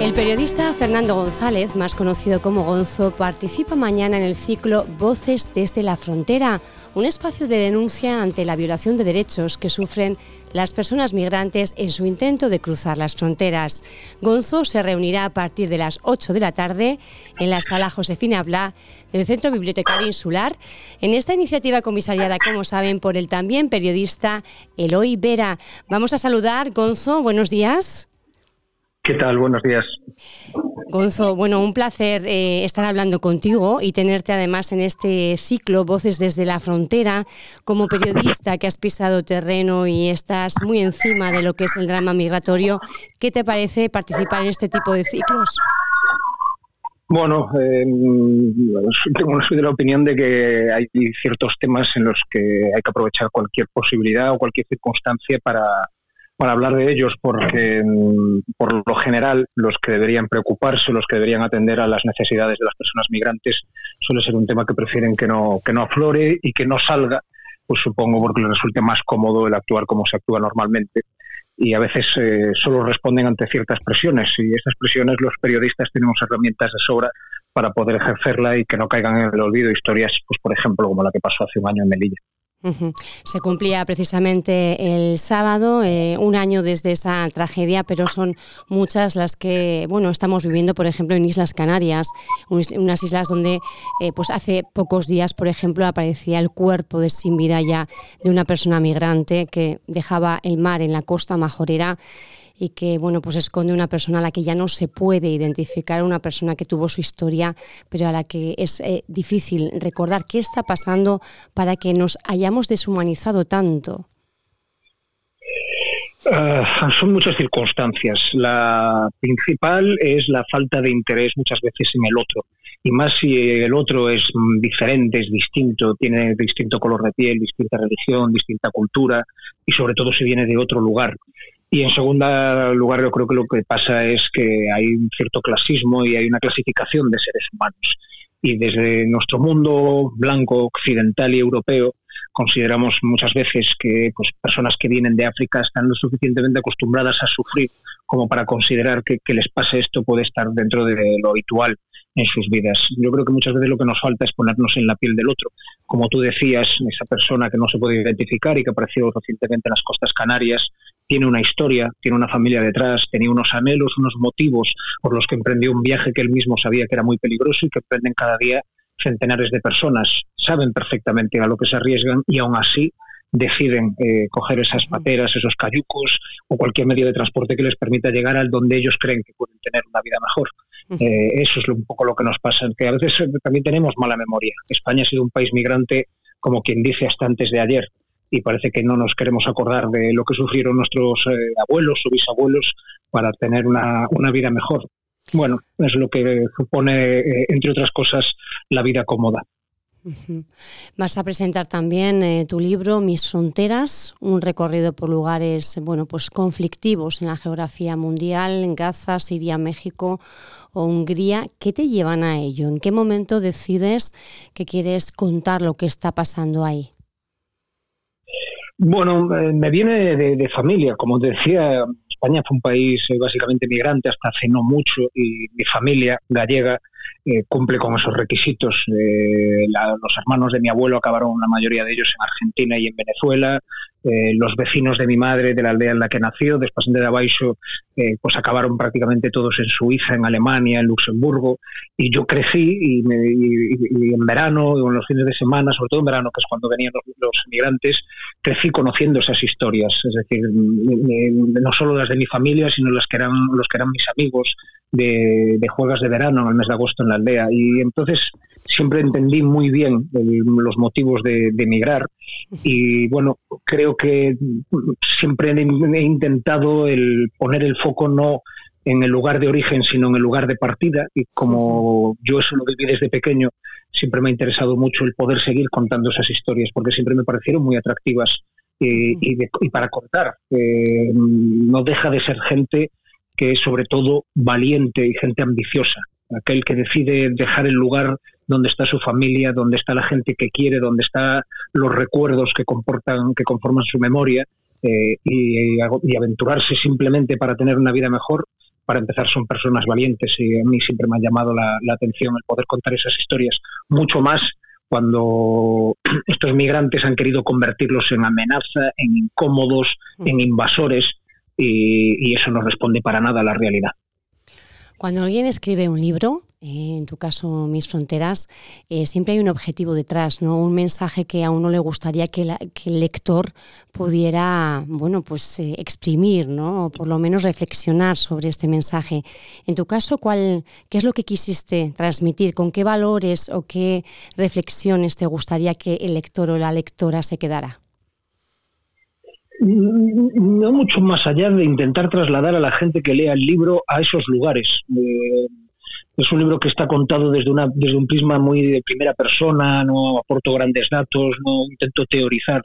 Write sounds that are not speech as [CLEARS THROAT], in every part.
El periodista Fernando González, más conocido como Gonzo, participa mañana en el ciclo Voces desde la Frontera, un espacio de denuncia ante la violación de derechos que sufren las personas migrantes en su intento de cruzar las fronteras. Gonzo se reunirá a partir de las 8 de la tarde en la sala Josefina Bla del Centro Bibliotecario Insular, en esta iniciativa comisariada, como saben, por el también periodista Eloy Vera. Vamos a saludar, Gonzo, buenos días. ¿Qué tal? Buenos días. Gonzo, bueno, un placer eh, estar hablando contigo y tenerte además en este ciclo Voces desde la Frontera como periodista que has pisado terreno y estás muy encima de lo que es el drama migratorio. ¿Qué te parece participar en este tipo de ciclos? Bueno, eh, tengo, soy de la opinión de que hay ciertos temas en los que hay que aprovechar cualquier posibilidad o cualquier circunstancia para, para hablar de ellos porque mm, por lo general los que deberían preocuparse, los que deberían atender a las necesidades de las personas migrantes suele ser un tema que prefieren que no, que no aflore y que no salga, pues supongo porque les resulte más cómodo el actuar como se actúa normalmente. Y a veces eh, solo responden ante ciertas presiones y estas presiones los periodistas tenemos herramientas de sobra para poder ejercerla y que no caigan en el olvido historias, pues por ejemplo, como la que pasó hace un año en Melilla. Se cumplía precisamente el sábado, eh, un año desde esa tragedia, pero son muchas las que bueno estamos viviendo, por ejemplo, en Islas Canarias, unas islas donde eh, pues hace pocos días, por ejemplo, aparecía el cuerpo de sin vida ya de una persona migrante que dejaba el mar en la costa majorera y que bueno pues esconde una persona a la que ya no se puede identificar, una persona que tuvo su historia, pero a la que es eh, difícil recordar qué está pasando para que nos hayamos deshumanizado tanto. Ah, son muchas circunstancias. La principal es la falta de interés muchas veces en el otro. Y más si el otro es mm, diferente, es distinto, tiene distinto color de piel, distinta religión, distinta cultura y sobre todo si viene de otro lugar. Y en segundo lugar, yo creo que lo que pasa es que hay un cierto clasismo y hay una clasificación de seres humanos. Y desde nuestro mundo blanco, occidental y europeo, consideramos muchas veces que pues, personas que vienen de África están lo suficientemente acostumbradas a sufrir como para considerar que, que les pase esto puede estar dentro de lo habitual en sus vidas. Yo creo que muchas veces lo que nos falta es ponernos en la piel del otro. Como tú decías, esa persona que no se puede identificar y que apareció recientemente en las costas canarias, tiene una historia, tiene una familia detrás, tenía unos anhelos, unos motivos por los que emprendió un viaje que él mismo sabía que era muy peligroso y que emprenden cada día centenares de personas. Saben perfectamente a lo que se arriesgan y aún así deciden eh, coger esas pateras, esos cayucos o cualquier medio de transporte que les permita llegar al donde ellos creen que pueden tener una vida mejor. Eh, eso es un poco lo que nos pasa, que a veces eh, también tenemos mala memoria. España ha sido un país migrante, como quien dice, hasta antes de ayer y parece que no nos queremos acordar de lo que sufrieron nuestros eh, abuelos o bisabuelos para tener una, una, vida mejor. Bueno, es lo que supone, eh, entre otras cosas, la vida cómoda. Vas a presentar también eh, tu libro Mis fronteras, un recorrido por lugares bueno, pues conflictivos en la geografía mundial, en Gaza, Siria, México o Hungría. ¿Qué te llevan a ello? ¿En qué momento decides que quieres contar lo que está pasando ahí? Bueno, eh, me viene de, familia. Como te decía, España fue un país eh, básicamente migrante hasta hace no mucho y mi familia gallega eh, cumple con esos requisitos. los hermanos de mi abuelo acabaron, la mayoría de ellos, en Argentina y en Venezuela. Eh, los vecinos de mi madre, de la aldea en la que nació, después de Abaixo, eh, pues acabaron prácticamente todos en Suiza, en Alemania, en Luxemburgo, y yo crecí y, en verano, o en los fines de semana, sobre todo en verano, que es cuando venían los, los migrantes, crecí conociendo esas historias, es decir, no solo las de mi familia, sino las que eran, los que eran mis amigos de, de juegas de verano en el mes de agosto en la aldea, y entonces siempre entendí muy bien los motivos de, emigrar. Y bueno, creo que siempre he, intentado el poner el foco no en el lugar de origen, sino en el lugar de partida. Y como yo eso lo viví desde pequeño, siempre me ha interesado mucho el poder seguir contando esas historias porque siempre me parecieron muy atractivas. Y, para contar. Eh, no deja de ser gente que es sobre todo valiente y gente ambiciosa aquel que decide dejar el lugar donde está su familia, donde está la gente que quiere, donde están los recuerdos que comportan, que conforman su memoria, eh, y, aventurarse simplemente para tener una vida mejor, para empezar son personas valientes y a mí siempre me ha llamado la, atención el poder contar esas historias, mucho más cuando [CLEARS THROAT] estos migrantes han querido convertirlos en amenaza, en incómodos, en mm. invasores, y, y, eso no responde para nada a la realidad. Cuando alguien escribe un libro, eh, en tu caso Mis Fronteras, eh, siempre hay un objetivo detrás, ¿no? Un mensaje que a uno le gustaría que, el lector pudiera, bueno, pues eh, exprimir, ¿no? O por lo menos reflexionar sobre este mensaje. En tu caso, ¿cuál, ¿qué es lo que quisiste transmitir? ¿Con qué valores o qué reflexiones te gustaría que el lector o la lectora se quedara? No mucho más allá de intentar trasladar a la gente que lea el libro a esos lugares. Eh, es un libro que está contado desde, una, desde un prisma muy de primera persona, no aporto grandes datos, no intento teorizar.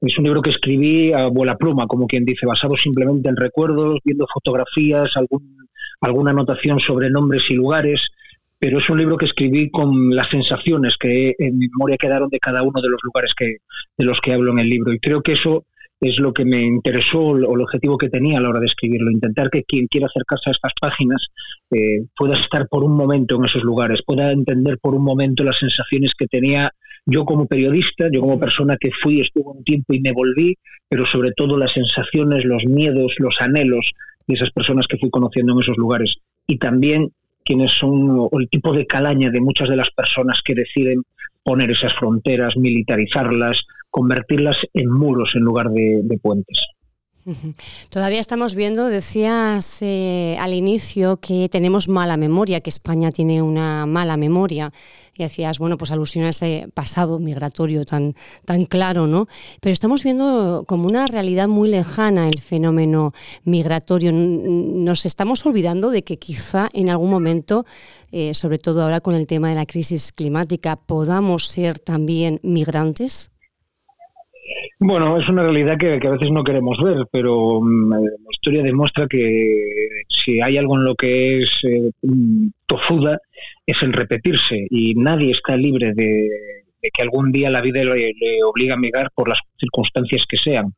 Es un libro que escribí a bola pluma, como quien dice, basado simplemente en recuerdos, viendo fotografías, algún, alguna anotación sobre nombres y lugares, pero es un libro que escribí con las sensaciones que en memoria quedaron de cada uno de los lugares que, de los que hablo en el libro. Y creo que eso es lo que me interesó o el objetivo que tenía a la hora de escribirlo, intentar que quien quiera acercarse a estas páginas eh, pueda estar por un momento en esos lugares, pueda entender por un momento las sensaciones que tenía yo como periodista, yo como persona que fui, estuve un tiempo y me volví, pero sobre todo las sensaciones, los miedos, los anhelos de esas personas que fui conociendo en esos lugares. Y también quienes son el tipo de calaña de muchas de las personas que deciden poner esas fronteras, militarizarlas, convertirlas en muros en lugar de, puentes. [LAUGHS] Todavía estamos viendo, decías eh, al inicio que tenemos mala memoria, que España tiene una mala memoria, y hacías, bueno, pues alusión a ese pasado migratorio tan, tan claro, ¿no? Pero estamos viendo como una realidad muy lejana el fenómeno migratorio. Nos estamos olvidando de que quizá en algún momento, eh, sobre todo ahora con el tema de la crisis climática, podamos ser también migrantes. Bueno, es una realidad que, a veces no queremos ver, pero mm, la historia demuestra que si hay algo en lo que es eh, mm, tofuda, es el repetirse y nadie está libre de, que algún día la vida le, obliga a migrar por las circunstancias que sean.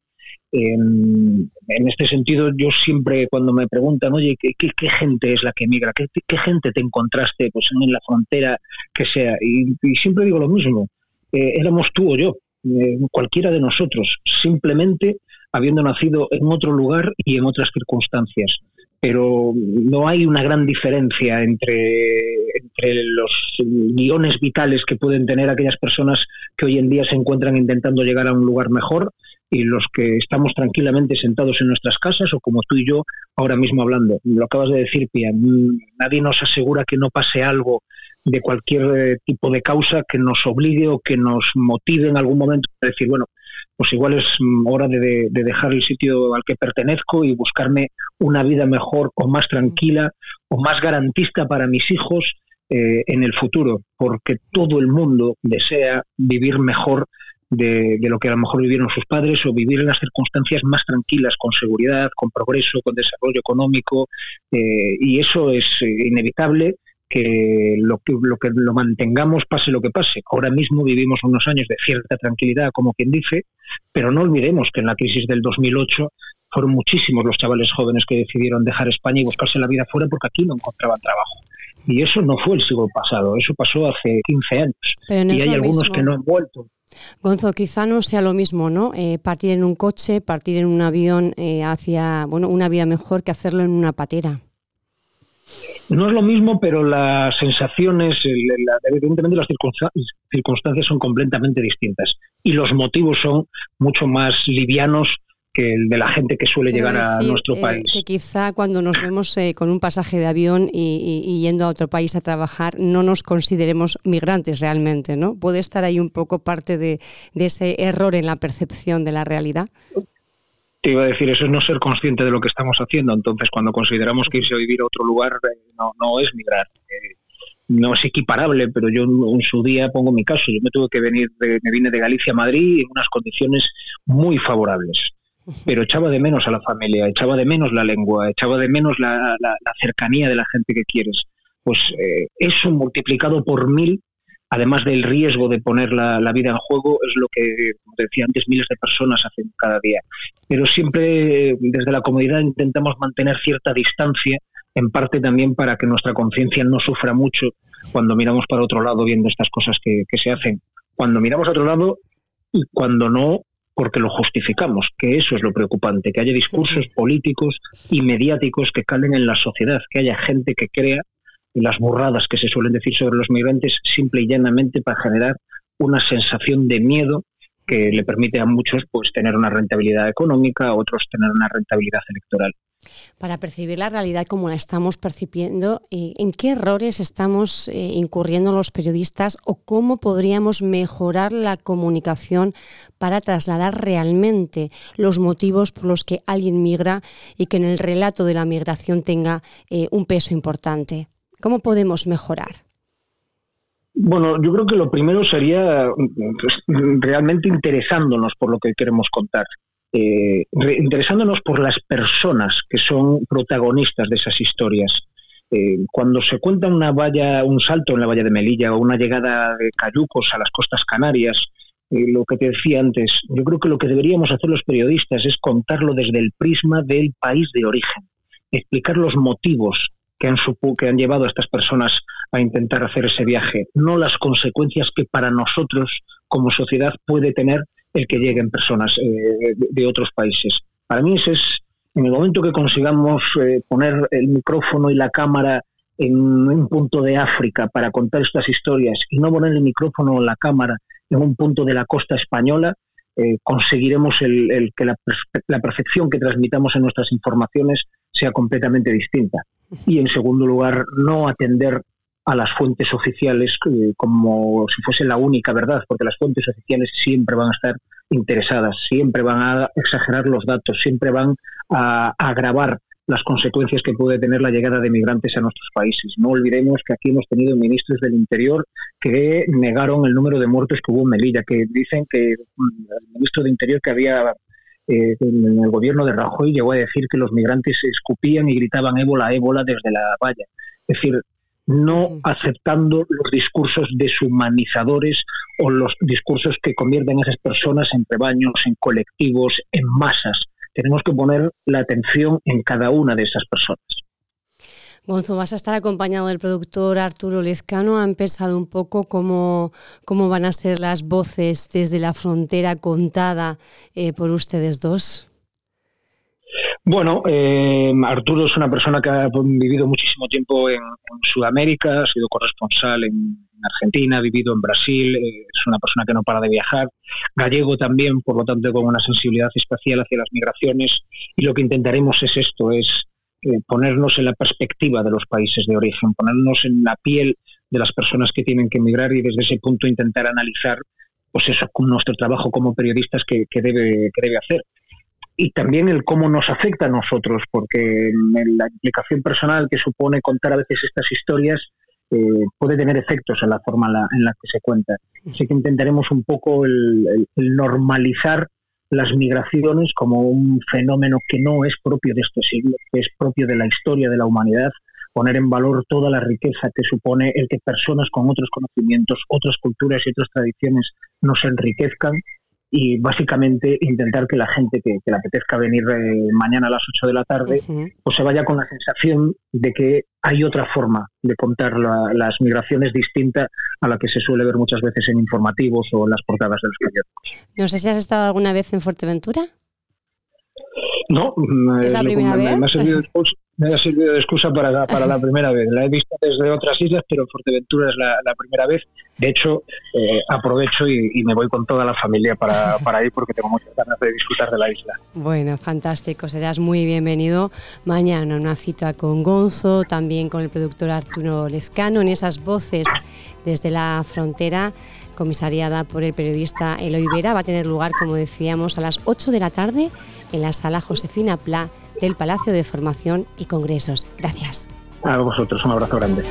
En, este sentido, yo siempre cuando me preguntan, oye, ¿qué, gente es la que migra? ¿Qué, gente te encontraste pues, en la frontera que sea? Y, siempre digo lo mismo, eh, éramos tú o yo. Eh, cualquiera de nosotros, simplemente habiendo nacido en otro lugar y en otras circunstancias. Pero no hay una gran diferencia entre, entre los guiones vitales que pueden tener aquellas personas que hoy en día se encuentran intentando llegar a un lugar mejor y los que estamos tranquilamente sentados en nuestras casas o como tú y yo ahora mismo hablando. Lo acabas de decir, Pia, nadie nos asegura que no pase algo de cualquier eh, tipo de causa que nos obligue o que nos motive en algún momento a decir, bueno, pues igual es mm, hora de, dejar el sitio al que pertenezco y buscarme una vida mejor o más tranquila o más garantista para mis hijos eh, en el futuro, porque todo el mundo desea vivir mejor de, lo que a lo mejor vivieron sus padres o vivir en las circunstancias más tranquilas, con seguridad, con progreso, con desarrollo económico, eh, y eso es inevitable que lo, que lo que lo mantengamos pase lo que pase. Ahora mismo vivimos unos años de cierta tranquilidad, como quien dice, pero no olvidemos que en la crisis del 2008 fueron muchísimos los chavales jóvenes que decidieron dejar España y buscarse la vida fuera porque aquí no encontraban trabajo. Y eso no fue el siglo pasado, eso pasó hace 15 años. y hay algunos que no han vuelto. Gonzo, quizá no sea lo mismo, ¿no? Eh, partir en un coche, partir en un avión eh, hacia bueno, una vida mejor que hacerlo en una patera. No es lo mismo, pero las sensaciones, evidentemente las circunstancias son completamente distintas y los motivos son mucho más livianos que el de la gente que suele llegar a nuestro eh, país. que quizá cuando nos vemos eh, con un pasaje de avión y, yendo a otro país a trabajar no nos consideremos migrantes realmente, ¿no? Puede estar ahí un poco parte de ese error en la percepción de la realidad te iba a decir, eso es no ser consciente de lo que estamos haciendo. Entonces, cuando consideramos que irse a vivir a otro lugar, eh, no, no es migrar. Eh, no es equiparable, pero yo en su día pongo mi caso. Yo me tuve que venir, me vine de Galicia a Madrid en unas condiciones muy favorables. Pero echaba de menos a la familia, echaba de menos la lengua, echaba de menos la, cercanía de la gente que quieres. Pues eh, eso multiplicado por mil además del riesgo de poner la, vida en juego, es lo que, como decía antes, miles de personas hacen cada día. Pero siempre desde la comunidad intentamos mantener cierta distancia en parte también para que nuestra conciencia no sufra mucho cuando miramos para otro lado viendo estas cosas que, se hacen. Cuando miramos a otro lado y cuando no, porque lo justificamos, que eso es lo preocupante, que haya discursos políticos y mediáticos que calen en la sociedad, que haya gente que crea las burradas que se suelen decir sobre los migrantes simple y llanamente para generar una sensación de miedo que le permite a muchos pues tener una rentabilidad económica, a otros tener una rentabilidad electoral. Para percibir la realidad como la estamos percibiendo, eh, ¿en qué errores estamos eh, incurriendo los periodistas o cómo podríamos mejorar la comunicación para trasladar realmente los motivos por los que alguien migra y que en el relato de la migración tenga eh, un peso importante? ¿Cómo podemos mejorar? Bueno, yo creo que lo primero sería pues, realmente interesándonos por lo que queremos contar. Eh, interesándonos por las personas que son protagonistas de esas historias. Eh, cuando se cuenta una valla, un salto en la valla de Melilla o una llegada de cayucos a las costas canarias, eh, lo que te decía antes, yo creo que lo que deberíamos hacer los periodistas es contarlo desde el prisma del país de origen, explicar los motivos que han, que han llevado a estas personas a intentar hacer ese viaje, no las consecuencias que para nosotros como sociedad puede tener el que lleguen personas eh, de, otros países. Para mí es, en el momento que consigamos eh, poner el micrófono y la cámara en un punto de África para contar estas historias y no poner el micrófono o la cámara en un punto de la costa española, eh, conseguiremos el, que la, la, percepción que transmitamos en nuestras informaciones sea completamente distinta. Y en segundo lugar, no atender a las fuentes oficiales eh, como si fuese la única verdad, porque las fuentes oficiales siempre van a estar interesadas, siempre van a exagerar los datos, siempre van a, agravar las consecuencias que puede tener la llegada de migrantes a nuestros países. No olvidemos que aquí hemos tenido ministros del Interior que negaron el número de muertos que hubo en Melilla, que dicen que el ministro de Interior que había eh, en el gobierno de Rajoy llegó a decir que los migrantes escupían y gritaban ébola, ébola desde la valla. Es decir, no aceptando los discursos deshumanizadores o los discursos que convierten a esas personas en rebaños, en colectivos, en masas. Tenemos que poner la atención en cada una de esas personas. Gonzo, vas a estar acompañado del productor Arturo Lezcano. ¿Han pensado un poco cómo, cómo van a ser las voces desde la frontera contada eh, por ustedes dos? Bueno, eh, Arturo es una persona que ha vivido muchísimo tiempo en, Sudamérica, ha sido corresponsal en, Argentina, ha vivido en Brasil, eh, es una persona que no para de viajar. Gallego también, por lo tanto, con una sensibilidad especial hacia las migraciones. Y lo que intentaremos es esto, es eh, ponernos en la perspectiva de los países de origen, ponernos en la piel de las personas que tienen que emigrar y desde ese punto intentar analizar pues eso, nuestro trabajo como periodistas que, debe, que debe hacer y también el cómo nos afecta a nosotros, porque la implicación personal que supone contar a veces estas historias eh, puede tener efectos en la forma en la, que se cuenta. Así que intentaremos un poco el, normalizar las migraciones como un fenómeno que no es propio de este siglo, que es propio de la historia de la humanidad, poner en valor toda la riqueza que supone el que personas con otros conocimientos, otras culturas y otras tradiciones nos enriquezcan y básicamente intentar que la gente que, le apetezca venir eh, mañana a las 8 de la tarde, pues se vaya con la sensación de que hay otra forma de contar las migraciones distinta a la que se suele ver muchas veces en informativos o en las portadas de los periódicos. No sé si has estado alguna vez en Fuerteventura. No, ¿Es la primera vez? me ha servido de excusa para, para la primera vez. La he visto desde otras islas, pero Fuerteventura es la, primera vez. De hecho, eh, aprovecho y, me voy con toda la familia para, [LAUGHS] para, ir porque tengo muchas ganas de disfrutar de la isla. Bueno, fantástico. Serás muy bienvenido mañana. Una cita con Gonzo, también con el productor Arturo Lescano, en esas voces desde la frontera comisariada por el periodista Eloy Vera. Va a tener lugar, como decíamos, a las 8 de la tarde en la sala Josefina Pla del Palacio de Formación y Congresos. Gracias. A vosotros, un abrazo grande.